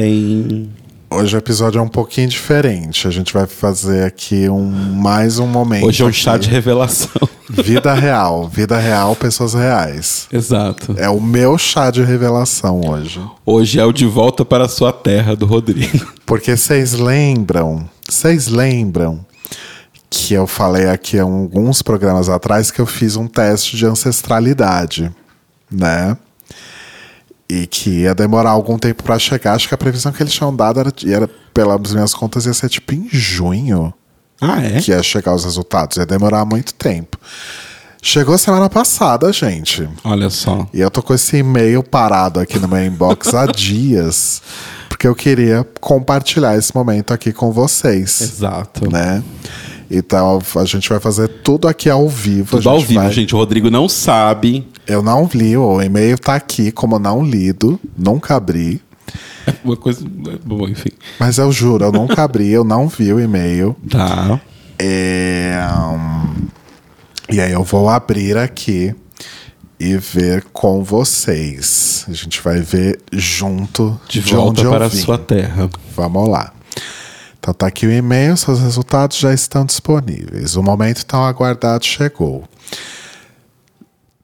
gente. Hoje o episódio é um pouquinho diferente. A gente vai fazer aqui um mais um momento. Hoje é um aqui. chá de revelação. Vida real, vida real, pessoas reais. Exato. É o meu chá de revelação hoje. Hoje é o De Volta para a Sua Terra, do Rodrigo. Porque vocês lembram, vocês lembram que eu falei aqui há alguns programas atrás que eu fiz um teste de ancestralidade, né? E que ia demorar algum tempo para chegar. Acho que a previsão que eles tinham dado era, era, pelas minhas contas, ia ser tipo em junho Ah, é? que ia chegar os resultados. Ia demorar muito tempo. Chegou semana passada, gente. Olha só. E eu tô com esse e-mail parado aqui no meu inbox há dias. Porque eu queria compartilhar esse momento aqui com vocês. Exato. Né? Então a gente vai fazer tudo aqui ao vivo. Tudo ao gente vivo, vai- gente. O Rodrigo não sabe. Eu não li, o e-mail tá aqui como não lido, nunca abri. Uma coisa. Bom, enfim. Mas eu juro, eu nunca abri, eu não vi o e-mail. Tá. É, E aí eu vou abrir aqui e ver com vocês. A gente vai ver junto De de, volta para a sua terra. Vamos lá. Então tá aqui o e-mail, seus resultados já estão disponíveis. O momento tão aguardado chegou.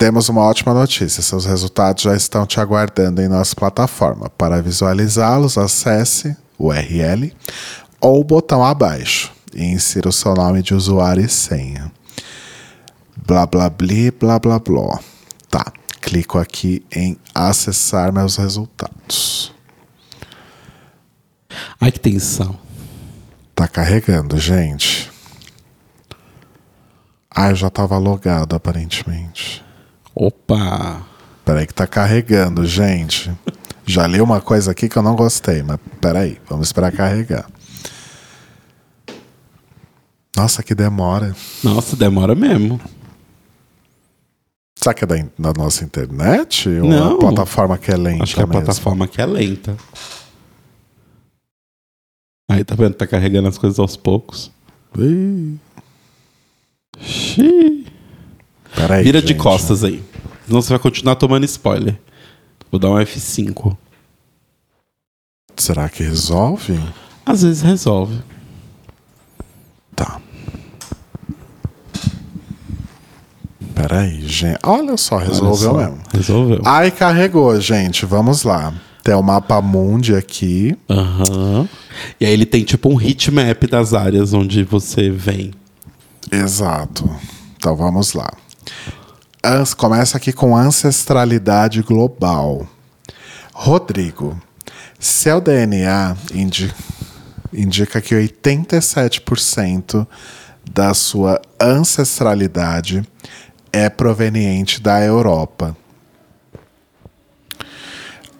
Temos uma ótima notícia, seus resultados já estão te aguardando em nossa plataforma. Para visualizá-los, acesse o URL ou o botão abaixo e insira o seu nome de usuário e senha. Blá blá bli, blá blá blá. Tá, clico aqui em acessar meus resultados. Ai, que tensão. Tá carregando, gente. Ah, eu já tava logado, aparentemente. Opa. Peraí que tá carregando, gente. Já li uma coisa aqui que eu não gostei, mas peraí, vamos esperar carregar. Nossa, que demora. Nossa, demora mesmo. Será que é da, nossa internet? Ou Não. a plataforma que é lenta Acho que é a mesmo? plataforma que é lenta. Aí tá vendo? Tá carregando as coisas aos poucos. Xiii. Peraí, Vira de gente. costas aí. Senão você vai continuar tomando spoiler. Vou dar um F5. Será que resolve? Às vezes resolve. Tá. Peraí, gente. Olha só, resolveu Olha só, mesmo. Resolveu. Ai, carregou, gente. Vamos lá. Tem o mapa mundi aqui. Aham. E aí ele tem tipo um heat map das áreas onde você vem. Exato. Então vamos lá. Ans- Começa aqui com ancestralidade global. Rodrigo, seu DNA indi- indica que 87% da sua ancestralidade é proveniente da Europa.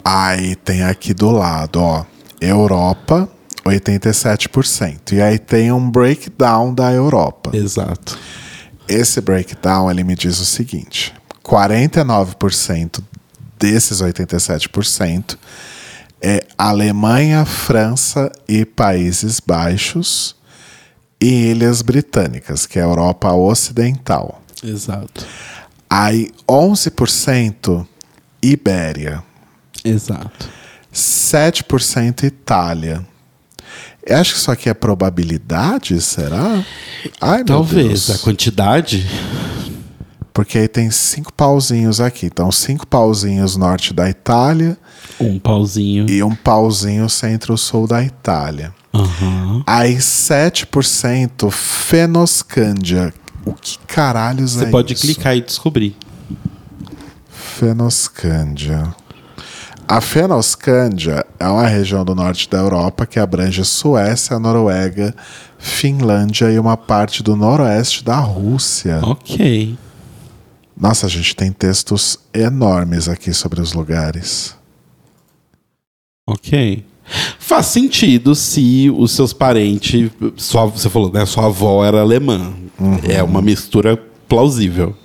Aí tem aqui do lado, ó, Europa, 87%. E aí tem um breakdown da Europa. Exato. Esse breakdown ele me diz o seguinte: 49% desses 87% é Alemanha, França e Países Baixos e Ilhas Britânicas, que é a Europa Ocidental. Exato. Aí 11% Ibéria, Exato. 7% Itália. Eu acho que isso aqui é probabilidade, será? Ai, meu Talvez a quantidade. Porque aí tem cinco pauzinhos aqui. Então, cinco pauzinhos norte da Itália Um pauzinho. e um pauzinho centro-sul da Itália. Aham. Aí 7% Fenoscândia. O que caralhos Você é pode isso? clicar e descobrir. Fenoscândia. A Fenoscândia é uma região do norte da Europa que abrange Suécia, Noruega, Finlândia e uma parte do noroeste da Rússia. Ok. Nossa, a gente tem textos enormes aqui sobre os lugares. Ok. Faz sentido se os seus parentes. Sua, você falou, né? Sua avó era alemã. É uma mistura plausível.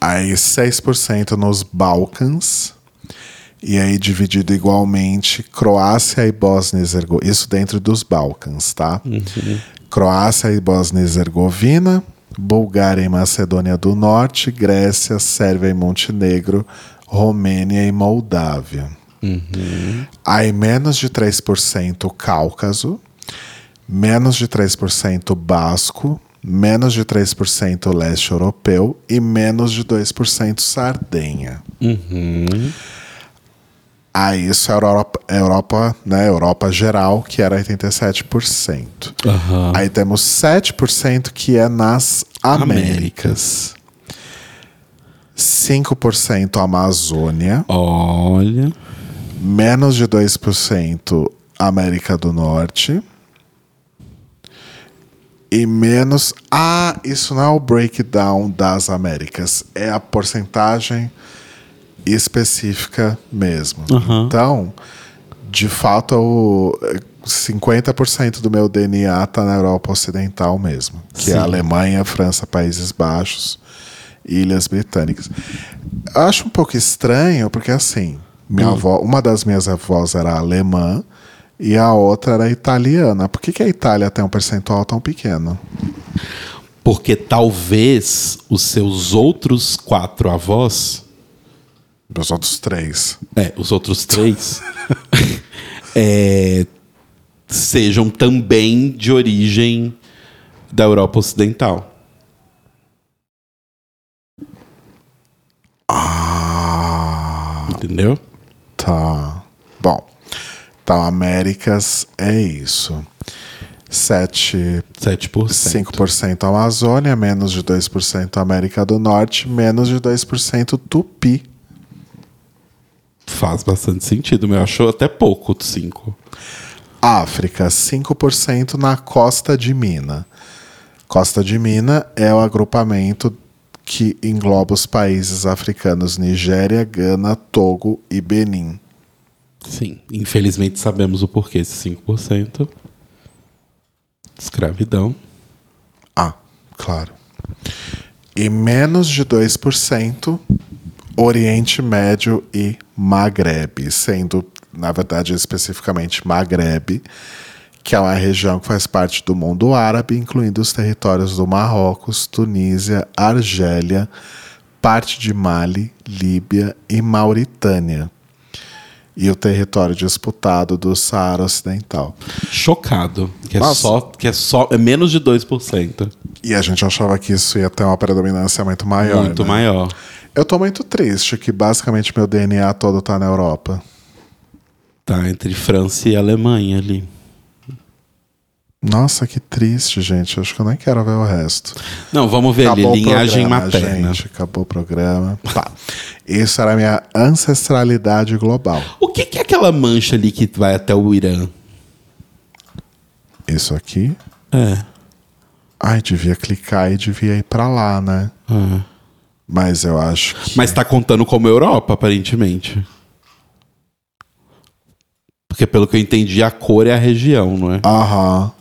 Aí 6% nos Balcãs. E aí dividido igualmente Croácia e Bósnia e Herzegovina. Isso dentro dos Balcãs, tá? Croácia e Bósnia e Herzegovina, Bulgária e Macedônia do Norte, Grécia, Sérvia e Montenegro, Romênia e Moldávia. Aí menos de 3% Cáucaso, menos de 3% Basco, menos de 3% Leste Europeu e menos de 2% Sardenha. Aí isso é Europa, Europa, né, Europa geral, que era 87%. Aham. Aí temos 7% que é nas Américas. 5% Amazônia, Olha. menos de 2% América do Norte. E menos. Ah, isso não é o breakdown das Américas, é a porcentagem específica mesmo. Aham. Então, de fato, o 50% do meu DNA tá na Europa Ocidental mesmo, que é Sim. Alemanha, França, Países Baixos, Ilhas Britânicas. Eu acho um pouco estranho, porque assim, minha avó, uma das minhas avós era alemã e a outra era italiana. Por que, que a Itália tem um percentual tão pequeno? Porque talvez os seus outros quatro avós, Os outros três. é, os outros três, é, sejam também de origem da Europa Ocidental. Ah, Entendeu? tá. Bom, então Américas é isso. 7 7%. 5% Amazônia, menos de 2% América do Norte, menos de 2% Tupi. Faz bastante sentido, meu. Achou até pouco, 5. África, 5% na Costa de Mina. Costa de Mina é o agrupamento que engloba os países africanos Nigéria, Gana, Togo e Benin. Sim. Infelizmente sabemos o porquê, esse 5%. Escravidão. Ah, claro. E menos de 2% Oriente Médio e Maghreb, sendo, na verdade, especificamente Maghreb, que é uma região que faz parte do mundo árabe, incluindo os territórios do Marrocos, Tunísia, Argélia, parte de Mali, Líbia e Mauritânia. E o território disputado do Saara Ocidental. Chocado. Que é só. Que é só. É menos de 2%. E a gente achava que isso ia ter uma predominância muito maior. Muito né? maior. Eu tô muito triste que basicamente meu DNA todo tá na Europa. Tá entre França e Alemanha ali. Nossa, que triste, gente. Acho que eu nem quero ver o resto. Não, vamos ver Acabou ali. Linhagem programa, materna. Gente, acabou o programa. Tá. Isso era a minha ancestralidade global. O que, que é aquela mancha ali que vai até o Irã? Isso aqui. É. Ai, devia clicar e devia ir pra lá, né? Ah. Mas eu acho que. Mas tá contando como Europa, aparentemente. Porque pelo que eu entendi, a cor é a região, não é? Aham.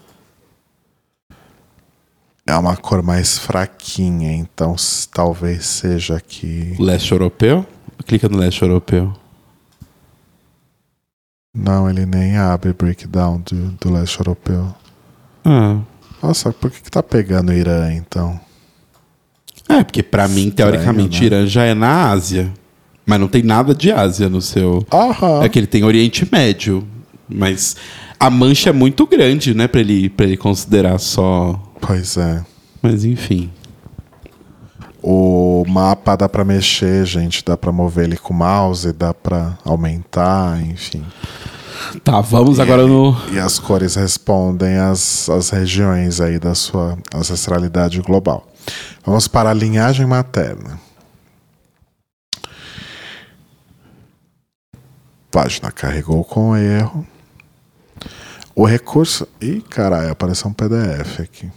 É uma cor mais fraquinha, então talvez seja aqui. Leste europeu? Clica no leste europeu. Não, ele nem abre breakdown do, do leste europeu. Ah. Nossa, por que, que tá pegando o Irã então? É, porque pra mim, teoricamente, né? Irã já é na Ásia. Mas não tem nada de Ásia no seu. Aham. É que ele tem Oriente Médio. Mas a mancha é muito grande, né? Pra ele, pra ele considerar só. Pois é. Mas enfim. O mapa dá pra mexer, gente. Dá pra mover ele com o mouse, dá pra aumentar, enfim. Tá, vamos agora no. E as cores respondem às, às regiões aí da sua ancestralidade global. Vamos para a linhagem materna. Página carregou com erro. O recurso. Ih, caralho, apareceu um PDF aqui.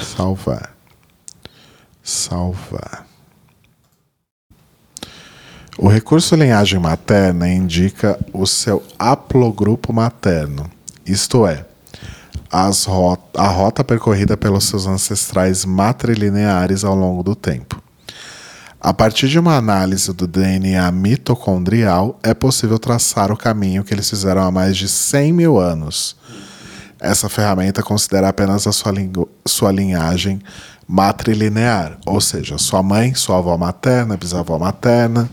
Salvar. Salvar. O recurso linhagem materna indica o seu haplogrupo materno, isto é, as ro- a rota percorrida pelos seus ancestrais matrilineares ao longo do tempo. A partir de uma análise do DNA mitocondrial, é possível traçar o caminho que eles fizeram há mais de 100 mil anos. Essa ferramenta considera apenas a sua, sua linhagem matrilinear, ou seja, sua mãe, sua avó materna, bisavó materna,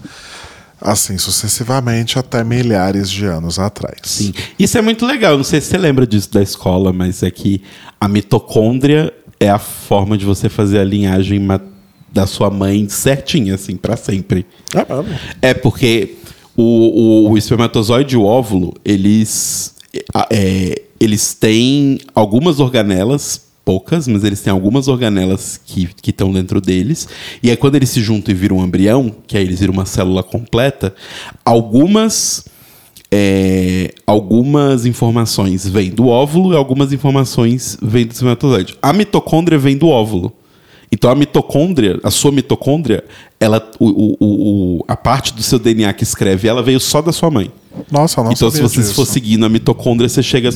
Assim sucessivamente até milhares de anos atrás. Sim. Isso é muito legal. Não sei se você lembra disso da escola, mas é que a mitocôndria é a forma de você fazer a linhagem da sua mãe certinha, assim, pra sempre. É porque o, o, o espermatozoide e o óvulo, eles, é, eles têm algumas organelas, poucas, mas eles têm algumas organelas que estão dentro deles. E aí, quando eles se juntam e viram um embrião, que aí eles viram uma célula completa, algumas. é, algumas informações vêm do óvulo e algumas informações vêm do espermatozoide. A mitocôndria vem do óvulo. Então a mitocôndria, a sua mitocôndria, ela, o, o- o- a parte do seu DNA que escreve, ela veio só da sua mãe. Nossa, não então se você disso. for seguindo a mitocôndria, você chega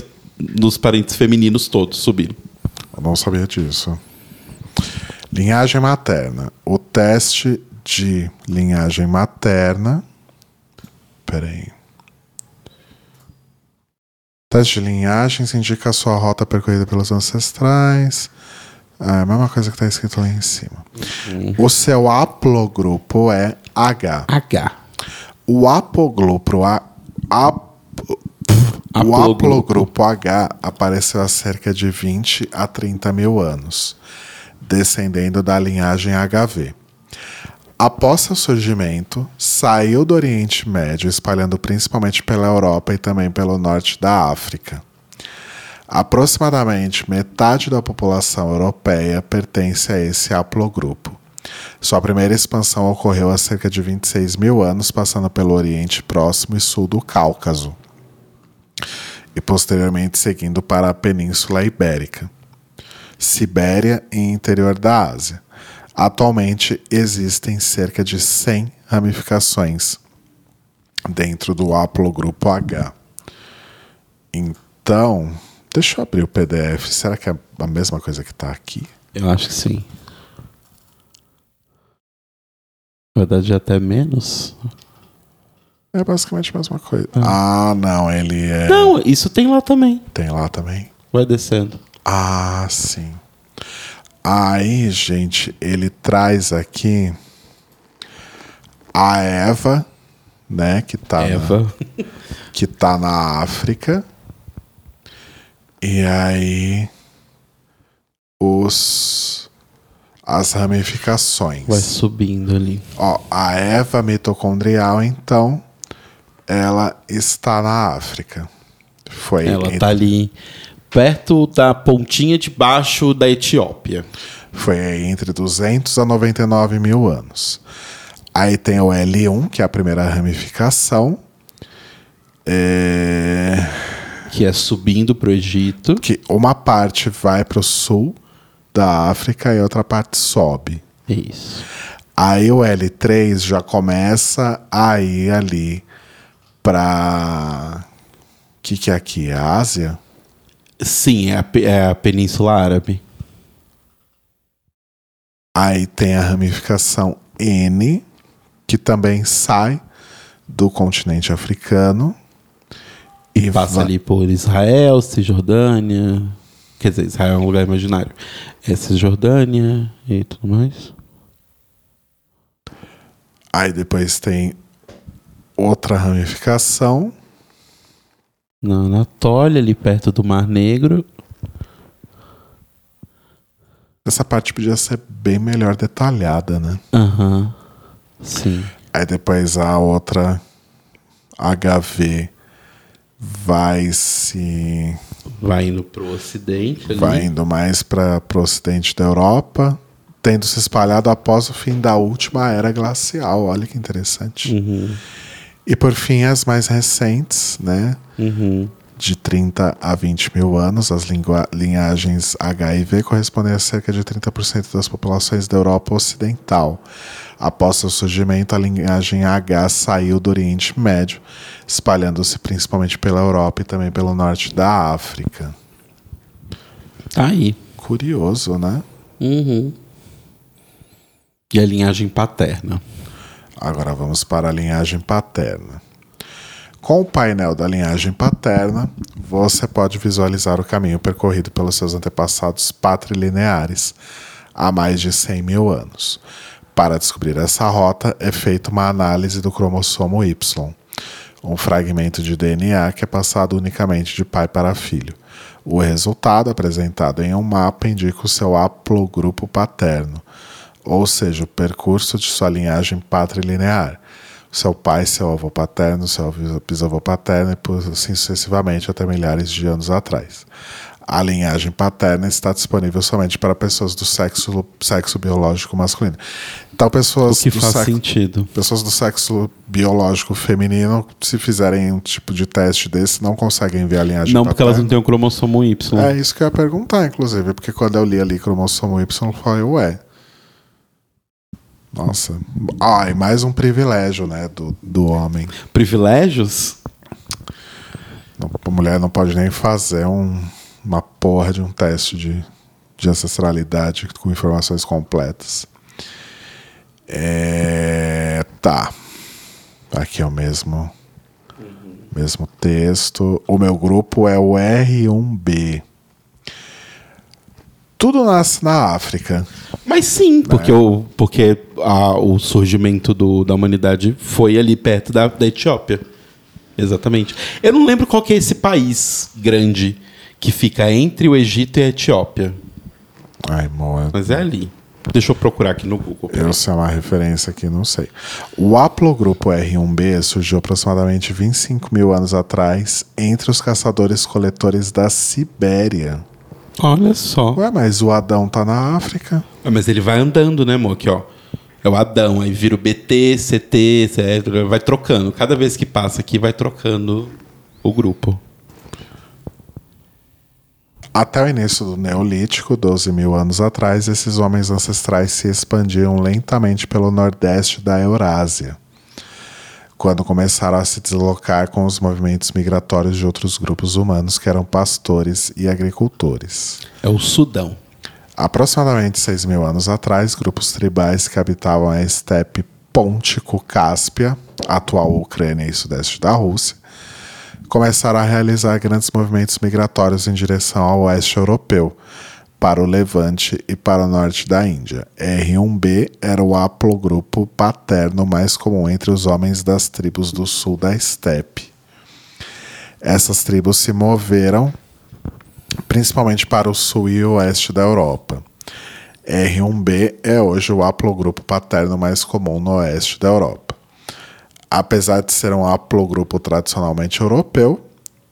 nos parentes femininos todos subindo. Eu não sabia disso. Linhagem materna. O teste de linhagem materna. Peraí. O teste de linhagens indica a sua rota percorrida pelos ancestrais. Ah, é a mesma coisa que está escrito lá em cima. O seu haplogrupo é H. H. O apogrupo, a, ap- o Haplogrupo. H apareceu há cerca de 20 a 30 mil anos, descendendo da linhagem HV. Após seu surgimento, saiu do Oriente Médio, espalhando principalmente pela Europa e também pelo norte da África. Aproximadamente metade da população europeia pertence a esse haplogrupo. Sua primeira expansão ocorreu há cerca de 26 mil anos, passando pelo Oriente Próximo e Sul do Cáucaso, e posteriormente seguindo para a Península Ibérica, Sibéria e interior da Ásia. Atualmente existem cerca de 100 ramificações dentro do haplogrupo H. Então, deixa eu abrir o PDF. Será que é a mesma coisa que está aqui? Eu acho que sim. Na verdade, até menos. É basicamente a mesma coisa. Ah, não, ele é. Não, isso tem lá também. Tem lá também. Vai descendo. Ah, sim. Aí, gente, ele traz aqui a Eva, né, que tá, Na, Eva. que tá na África. E aí os as ramificações. Vai subindo ali. Ó, a Eva mitocondrial, então, ela está na África. Foi Ela entre- tá ali perto da pontinha de baixo da Etiópia. Foi aí entre 200 a 99 mil anos. Aí tem o L1, que é a primeira ramificação. É, Que é subindo pro Egito. Que uma parte vai para o sul da África e outra parte sobe. Isso. Aí o L3 já começa a ir ali para. O que, que é aqui? É a Ásia? Sim, é a, é a Península Árabe. Aí tem a ramificação N, que também sai do continente africano. E Passa vai- ali por Israel, Cisjordânia. Quer dizer, Israel é um lugar imaginário. É Cisjordânia e tudo mais. Aí depois tem outra ramificação. Na Anatólia, ali perto do Mar Negro. Essa parte podia ser bem melhor detalhada, né? Aham. Sim. Aí depois a outra HV vai se. Vai indo pro ocidente ali. vai indo mais para o ocidente da Europa, tendo se espalhado após o fim da última era glacial. Olha que interessante. Uhum. E por fim, as mais recentes, né? Uhum. De 30 a 20 mil anos, as linhagens HIV correspondem a cerca de 30% das populações da Europa Ocidental. Após seu surgimento, a linhagem H saiu do Oriente Médio, espalhando-se principalmente pela Europa e também pelo norte da África. Tá aí. Curioso, né? Uhum. E a linhagem paterna. Agora vamos para a linhagem paterna. Com o painel da linhagem paterna, você pode visualizar o caminho percorrido pelos seus antepassados patrilineares há mais de 100 mil anos. Para descobrir essa rota, é feita uma análise do cromossomo Y, um fragmento de DNA que é passado unicamente de pai para filho. O resultado, apresentado em um mapa, indica o seu haplogrupo paterno, ou seja, o percurso de sua linhagem patrilinear. Seu pai, seu avô paterno, seu bisavô paterno e assim sucessivamente até milhares de anos atrás a linhagem paterna está disponível somente para pessoas do sexo, sexo biológico masculino. Então, pessoas o que do faz sexo, sentido. Pessoas do sexo biológico feminino, se fizerem um tipo de teste desse, não conseguem ver a linhagem Não, paterna. porque elas não têm o cromossomo Y. É isso que eu ia perguntar, inclusive, porque quando eu li ali cromossomo Y, eu falei, ué. Nossa. Ah, e mais um privilégio, né, do, do homem. Privilégios? A mulher não pode nem fazer um uma porra de um teste de, de ancestralidade com informações completas. É, tá. Aqui é o mesmo, mesmo texto. O meu grupo é o R1B. Tudo nasce na África. Mas sim, porque, o, porque a, o surgimento do, da humanidade foi ali perto da, da Etiópia. Exatamente. Eu não lembro qual que é esse país grande que fica entre o Egito e a Etiópia. Ai, moa. Mas é ali. Deixa eu procurar aqui no Google. Eu sei uma referência aqui, não sei. O haplogrupo R1b surgiu aproximadamente 25 mil anos atrás entre os caçadores-coletores da Sibéria. Olha só. Ué, mas o Adão tá na África. Ah, mas ele vai andando, né, amor? Aqui, ó. É o Adão, aí vira o BT, CT, etc. Vai trocando. Cada vez que passa aqui, vai trocando o grupo. Até o início do Neolítico, 12 mil anos atrás, esses homens ancestrais se expandiam lentamente pelo nordeste da Eurásia, quando começaram a se deslocar com os movimentos migratórios de outros grupos humanos que eram pastores e agricultores. É o Sudão. Aproximadamente 6 mil anos atrás, grupos tribais que habitavam a estepe Pôntico-Cáspia, atual Ucrânia e sudeste da Rússia, começaram a realizar grandes movimentos migratórios em direção ao oeste europeu, para o Levante e para o norte da Índia. R1b era o haplogrupo paterno mais comum entre os homens das tribos do sul da estepe. Essas tribos se moveram principalmente para o sul e oeste da Europa. R1b é hoje o haplogrupo paterno mais comum no oeste da Europa apesar de ser um haplogrupo tradicionalmente europeu,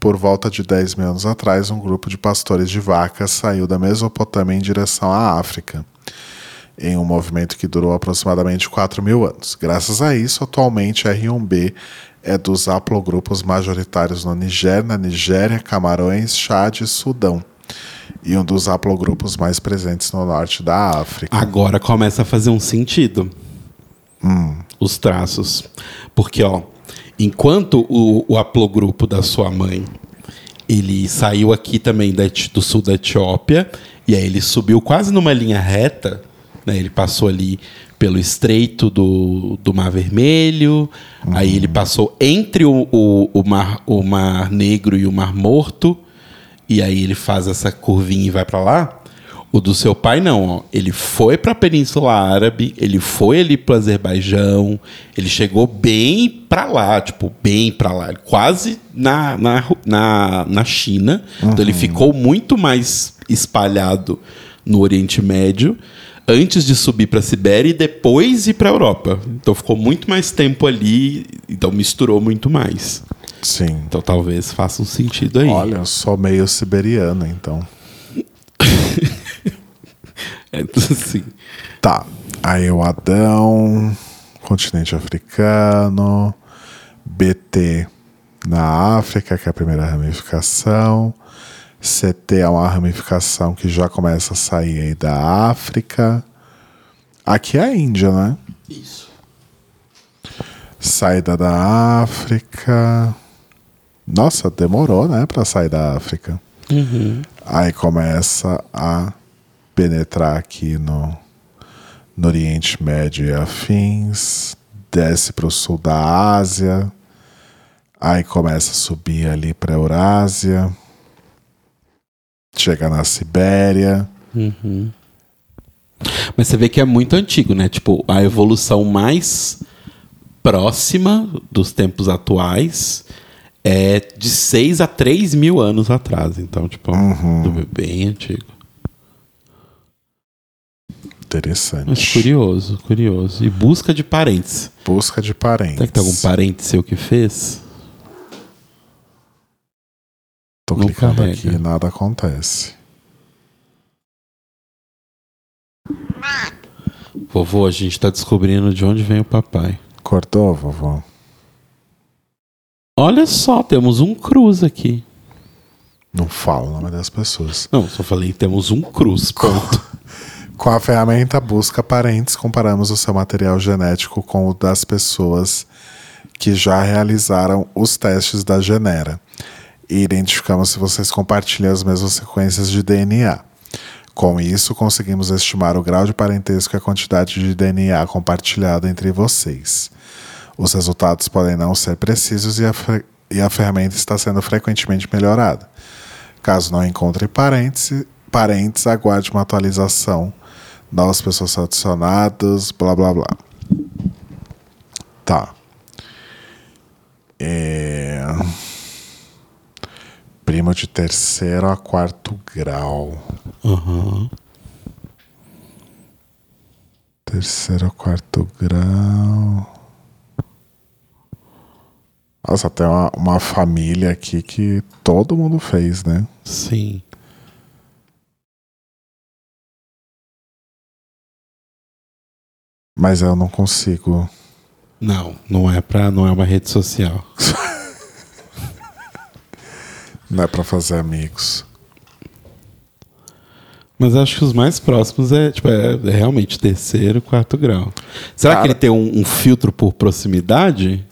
por volta de 10 mil anos atrás, um grupo de pastores de vacas saiu da Mesopotâmia em direção à África, em um movimento que durou aproximadamente 4 mil anos. Graças a isso, atualmente R1b é dos haplogrupos majoritários no Niger, na Nigéria, Camarões, Chad e Sudão. E um dos haplogrupos mais presentes no norte da África. Agora começa a fazer um sentido. Hum os traços. Porque, ó, enquanto o, o haplogrupo da sua mãe ele saiu aqui também da, do sul da Etiópia, e aí ele subiu quase numa linha reta, né? ele passou ali pelo estreito do, do Mar Vermelho, uhum. aí ele passou entre o, o, o, mar, o Mar Negro e o Mar Morto, e aí ele faz essa curvinha e vai para lá. O do seu pai, não. Ó. Ele foi para a Península Árabe, ele foi ali para o Azerbaijão, ele chegou bem para lá, tipo, bem para lá, quase na, na, na, na China. Uhum. Então ele ficou muito mais espalhado no Oriente Médio antes de subir para a Sibéria e depois ir para a Europa. Então ficou muito mais tempo ali, então misturou muito mais. Sim. Então talvez faça um sentido aí. Olha, eu sou meio siberiano, então. É assim. Tá. Aí o Adão, continente africano, BT na África, que é a primeira ramificação. CT é uma ramificação que já começa a sair aí da África. Aqui é a Índia, né? Isso. Saída da África. Nossa, demorou, né, para sair da África. Uhum. Aí começa a penetrar aqui no, no Oriente Médio e afins, desce para o sul da Ásia, aí começa a subir ali para a Eurásia, chega na Sibéria. Uhum. Mas você vê que é muito antigo, né? Tipo, a evolução mais próxima dos tempos atuais é de 6 a 3 mil anos atrás. Então, tipo, Uhum. bem antigo. Mas Interessante. curioso, curioso. E busca de parentes. Busca de parentes. Será que tem algum parente seu que fez? Tô Não clicando carrega. aqui e nada acontece. Vovô, a gente tá descobrindo de onde vem o papai. Cortou, vovó? Olha só, temos um cruz aqui. Não fala o nome das pessoas. Não, só falei temos um cruz, ponto. Com a ferramenta Busca Parentes, comparamos o seu material genético com o das pessoas que já realizaram os testes da Genera e identificamos se vocês compartilham as mesmas sequências de DNA. Com isso, conseguimos estimar o grau de parentesco e a quantidade de DNA compartilhado entre vocês. Os resultados podem não ser precisos e a, e a ferramenta está sendo frequentemente melhorada. Caso não encontre parentes, parentes aguarde uma atualização. Novas pessoas são adicionadas, blá blá blá. Tá. É... Primo de terceiro a quarto grau. Aham. Terceiro a quarto grau. Nossa, tem uma, uma família aqui que todo mundo fez, né? Sim. Mas eu não consigo. Não, não é pra, não é uma rede social. Não é pra fazer amigos. Mas acho que os mais próximos é, tipo, é, é realmente terceiro, quarto grau. Será Cara- que ele tem um, um filtro por proximidade?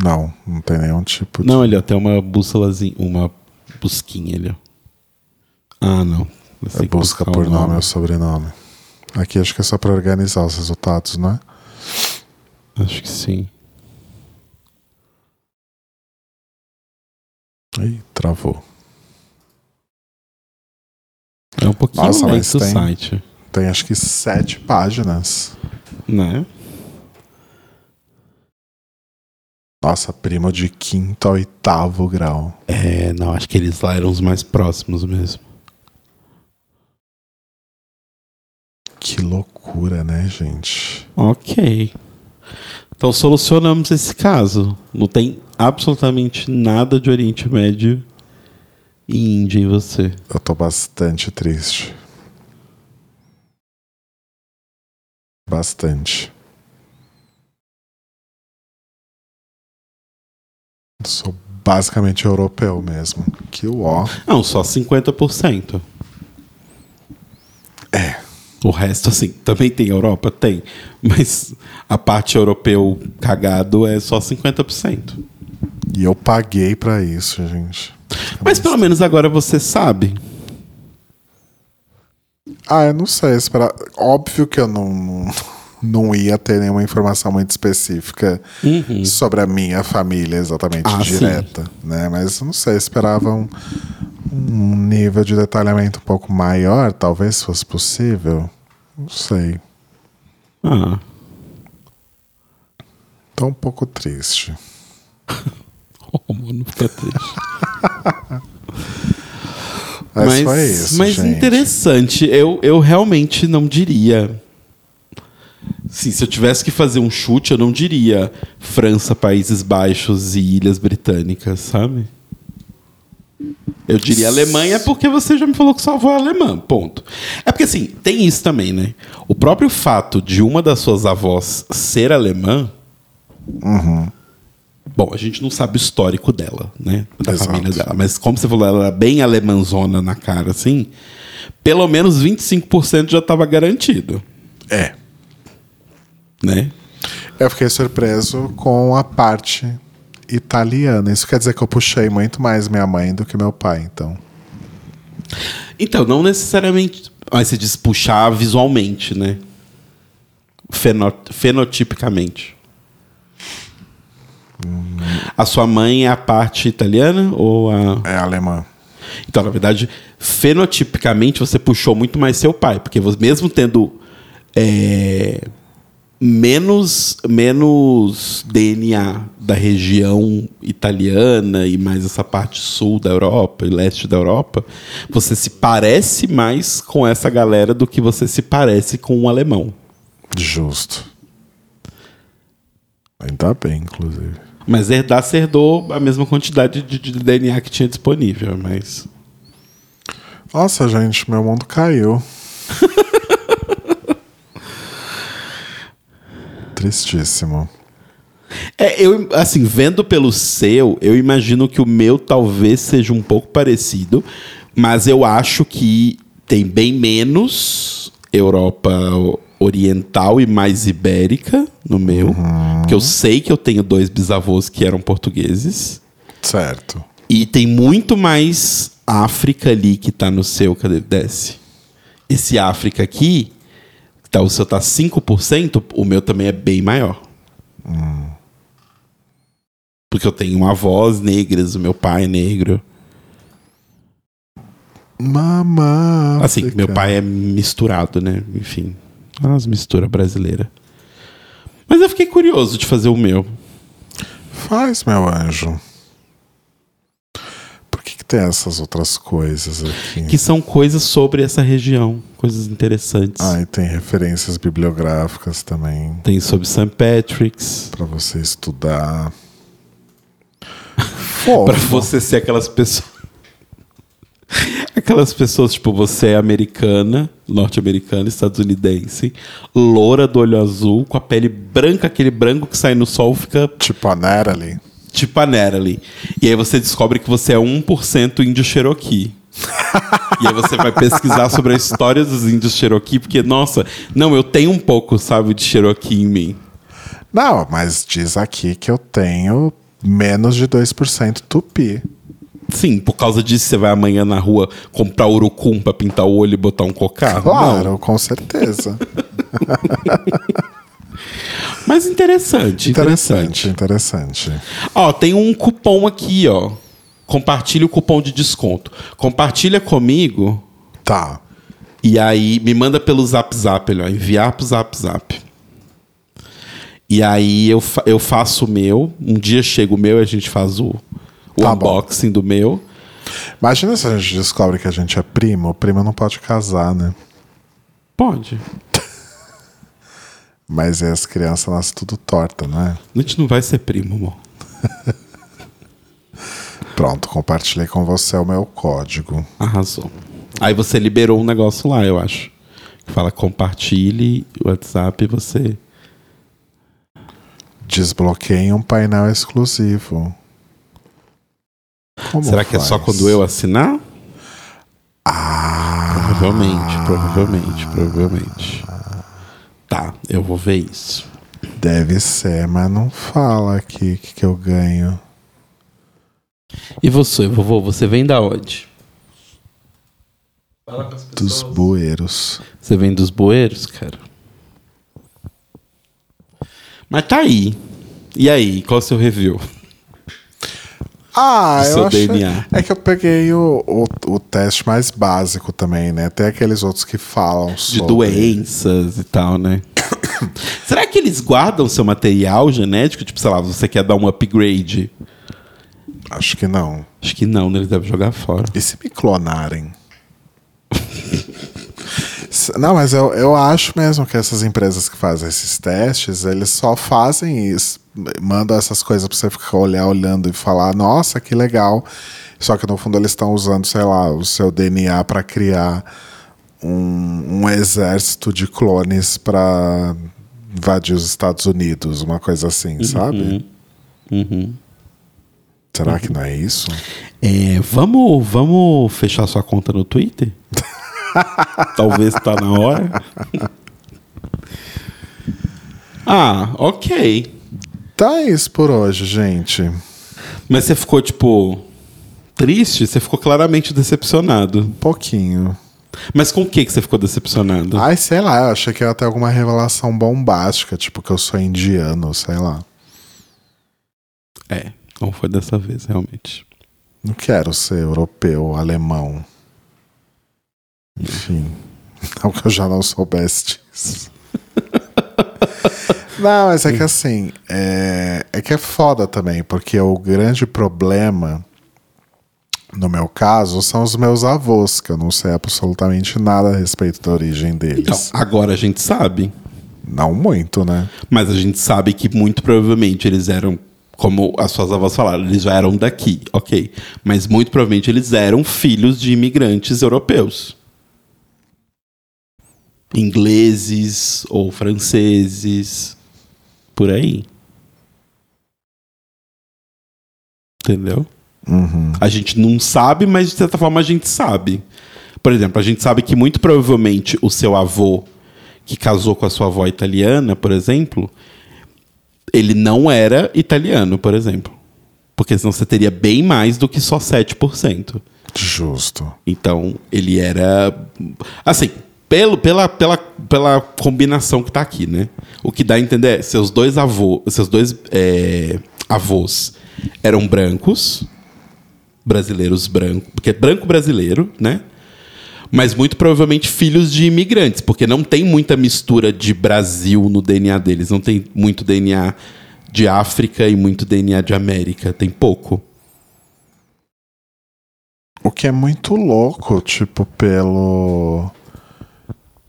Não, não tem nenhum tipo de. Não, ele ó, tem uma bússolazinha, uma busquinha ali, ó. Ah, não. Você É busca o por nome ou sobrenome. Aqui acho que é só pra organizar os resultados, né? Acho que sim. Ih, travou. É um pouquinho Nossa, mas lento o tem- site, Tem acho que sete páginas. né? Nossa, primo de quinto a oitavo grau. É, não, acho que eles lá eram os mais próximos mesmo. Loucura, né, gente? Ok. Então solucionamos esse caso. Não tem absolutamente nada de Oriente Médio e Índia em você. Eu tô bastante triste. Bastante. Sou basicamente europeu mesmo. Que ó. Não, só 50%. É. O resto, assim, também tem Europa? Tem. Mas a parte europeu cagado é só 50%. E eu paguei pra isso, gente. Mas pelo menos agora você sabe. Ah, eu não sei. Esperar... Óbvio que eu não, não ia ter nenhuma informação muito específica sobre a minha família exatamente Ah, sim. direta, né? Mas não sei, esperava um, um nível de detalhamento um pouco maior, talvez fosse possível. Não sei. Ah, Tô um pouco triste. oh, mano, fica triste. Mas, foi isso, mas interessante. Eu, eu realmente não diria. Sim, se eu tivesse que fazer um chute, eu não diria França, Países Baixos e Ilhas Britânicas, sabe? Eu diria Alemanha porque você já me falou que sua avó é alemã, ponto. É porque assim, tem isso também, né? O próprio fato de uma das suas avós ser alemã. Bom, a gente não sabe o histórico dela, né? Da Exato. família dela. Mas como você falou, ela era bem alemanzona na cara, assim. Pelo menos 25% já estava garantido, É. né? Eu fiquei surpreso com a parte italiana. Isso quer dizer que eu puxei muito mais minha mãe do que meu pai, então. Então, não necessariamente. Mas você diz puxar visualmente, né? Feno- fenotipicamente. A sua mãe é a parte italiana ou a. É alemã. Então, na verdade, fenotipicamente você puxou muito mais seu pai, porque você, mesmo tendo é, menos, menos DNA da região italiana e mais essa parte sul da Europa e leste da Europa, você se parece mais com essa galera do que você se parece com um alemão. Justo. Ainda bem, inclusive. Mas herdar, você herdou a mesma quantidade de, de DNA que tinha disponível, mas. Nossa, gente, meu mundo caiu. Tristíssimo. É, eu, assim, vendo pelo seu, eu imagino que o meu talvez seja um pouco parecido, mas eu acho que tem bem menos Europa oriental e mais ibérica no meu. Uhum. Porque eu sei que eu tenho dois bisavôs que eram portugueses. Certo. E tem muito mais África ali que tá no seu, cadê? Desce. Esse África aqui, tá, o seu tá 5%, o meu também é bem maior. Hum. Porque eu tenho avós negras, o meu pai é negro. Mamá. Assim, meu pai é misturado, né? Enfim. Umas misturas brasileiras. Mas eu fiquei curioso de fazer o meu. Faz, meu anjo. Tem essas outras coisas aqui? Que são coisas sobre essa região, coisas interessantes. Ah, e tem referências bibliográficas também. Tem sobre St. Patrick's. Para você estudar. para você ser aquelas pessoas Aquelas pessoas, tipo, você é americana, norte-americana, estadunidense, loura do olho azul, com a pele branca, aquele branco que sai no sol fica. Tipo a Natalie. Tipo a Natalie. E aí você descobre que você é 1% índio Cherokee. e aí você vai pesquisar sobre a história dos índios Cherokee, porque, nossa, não, eu tenho um pouco, sabe, de Cherokee em mim. Não, mas diz aqui que eu tenho menos de 2% tupi. Sim, por causa disso você vai amanhã na rua comprar urucum pra pintar o olho e botar um cocar? Claro, Não. com certeza. Mas interessante, interessante. Interessante, Ó, tem um cupom aqui, ó. Compartilhe o cupom de desconto. Compartilha comigo. Tá. E aí me manda pelo Zap Zap, ó, enviar pro Zap Zap. E aí eu, fa eu faço o meu. Um dia chega o meu e a gente faz o, o tá unboxing bom. do meu. Imagina se a gente descobre que a gente é primo. O primo não pode casar, né? Pode. Mas as crianças nascem tudo torta, né? A gente não vai ser primo, amor. Pronto, compartilhei com você o meu código. Arrasou. Aí você liberou um negócio lá, eu acho. Que fala compartilhe o WhatsApp e você. Desbloqueie um painel exclusivo. Como Será que é só quando eu assinar? Ah. Provavelmente, provavelmente, provavelmente. Tá, eu vou ver isso. Deve ser, mas não fala aqui o que, que eu ganho. E você, vovô, você vem da onde? Dos bueiros. Você vem dos bueiros, cara? Mas tá aí. E aí, qual é o seu review? Ah, eu seu achei... DNA. É que eu peguei o, o, o, teste mais básico também, né? Tem aqueles outros que falam sobre... De doenças e tal, né? Será que eles guardam seu material genético? Tipo, sei lá, você quer dar um upgrade? Acho que não. Acho que não, né? Eles devem jogar fora. E se me clonarem? Não, mas eu, eu acho mesmo que essas empresas que fazem esses testes, eles só fazem isso, mandam essas coisas para você ficar olhar, olhando e falar, nossa, que legal. Só que no fundo eles estão usando, sei lá, o seu DNA para criar um, um exército de clones para invadir os Estados Unidos, uma coisa assim, uhum. sabe? Uhum. Será uhum. que não é isso? É, vamos, vamos fechar sua conta no Twitter? Talvez tá na hora. ah, ok. Tá isso por hoje, gente. Mas você ficou, tipo, triste? Você ficou claramente decepcionado. Um pouquinho. Mas com o que, que você ficou decepcionado? Ai, sei lá, eu achei que ia ter alguma revelação bombástica, tipo que eu sou indiano, sei lá. É, não foi dessa vez, realmente. Não quero ser europeu, alemão. Enfim. Não que eu já não soubesse disso. Não, mas é que assim, é, é que é foda também, porque o grande problema, no meu caso, são os meus avós, que eu não sei absolutamente nada a respeito da origem deles. Então, agora a gente sabe. Não muito, né? Mas a gente sabe que muito provavelmente eles eram, como as suas avós falaram, eles já eram daqui, ok. Mas muito provavelmente eles eram filhos de imigrantes europeus. Ingleses ou franceses por aí. Entendeu? Uhum. A gente não sabe, mas de certa forma a gente sabe. Por exemplo, a gente sabe que muito provavelmente o seu avô, que casou com a sua avó italiana, por exemplo, ele não era italiano, por exemplo. Porque senão você teria bem mais do que só 7%. Justo. Então, ele era. Assim, pelo, pela, pela, pela combinação que tá aqui, né? O que dá a entender é seus dois avôs, seus dois é, avós eram brancos, brasileiros brancos, porque é branco brasileiro, né? Mas muito provavelmente filhos de imigrantes, porque não tem muita mistura de Brasil no DNA deles, não tem muito DNA de África e muito DNA de América, tem pouco. O que é muito louco, tipo, pelo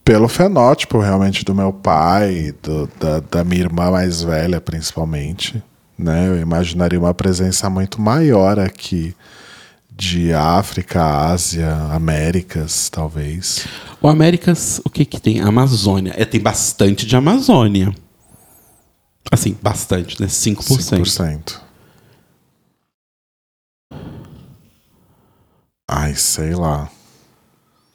pelo fenótipo realmente do meu pai, do, da, da minha irmã mais velha, principalmente. Né? Eu imaginaria uma presença muito maior aqui de África, Ásia, Américas, talvez. O Américas, o que que tem? Amazônia. É, tem bastante de Amazônia. Assim, bastante, né? 5%. 5%. Ai, sei lá.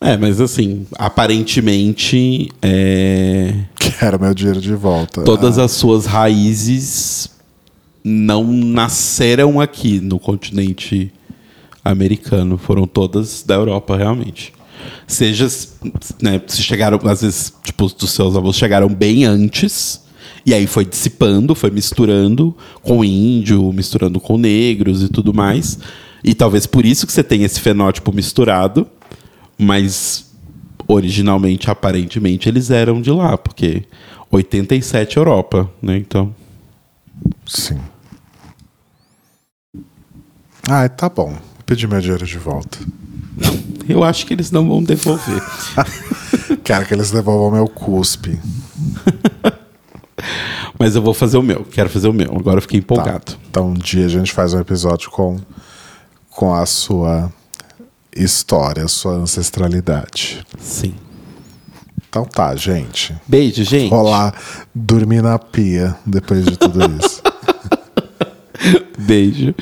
É, mas assim, aparentemente. É... Quero meu dinheiro de volta. Todas ah. as suas raízes não nasceram aqui no continente americano. Foram todas da Europa, realmente. Seja, né, se chegaram, às vezes, tipo, os seus avós chegaram bem antes, e aí foi dissipando, foi misturando com índio, misturando com negros e tudo mais. E talvez por isso que você tem esse fenótipo misturado mas originalmente, aparentemente, eles eram de lá, porque 87 Europa, né? Então. Sim. Ah, tá bom. Vou pedir meu dinheiro de volta. Eu acho que eles não vão devolver. Quero que eles devolvam meu cuspe. Mas eu vou fazer o meu. Quero fazer o meu. Agora eu fiquei empolgado. Tá. Então um dia a gente faz um episódio com, com a sua história, sua ancestralidade. Sim. Então tá, gente. Beijo, gente. Vou lá dormir na pia depois de tudo isso. Beijo.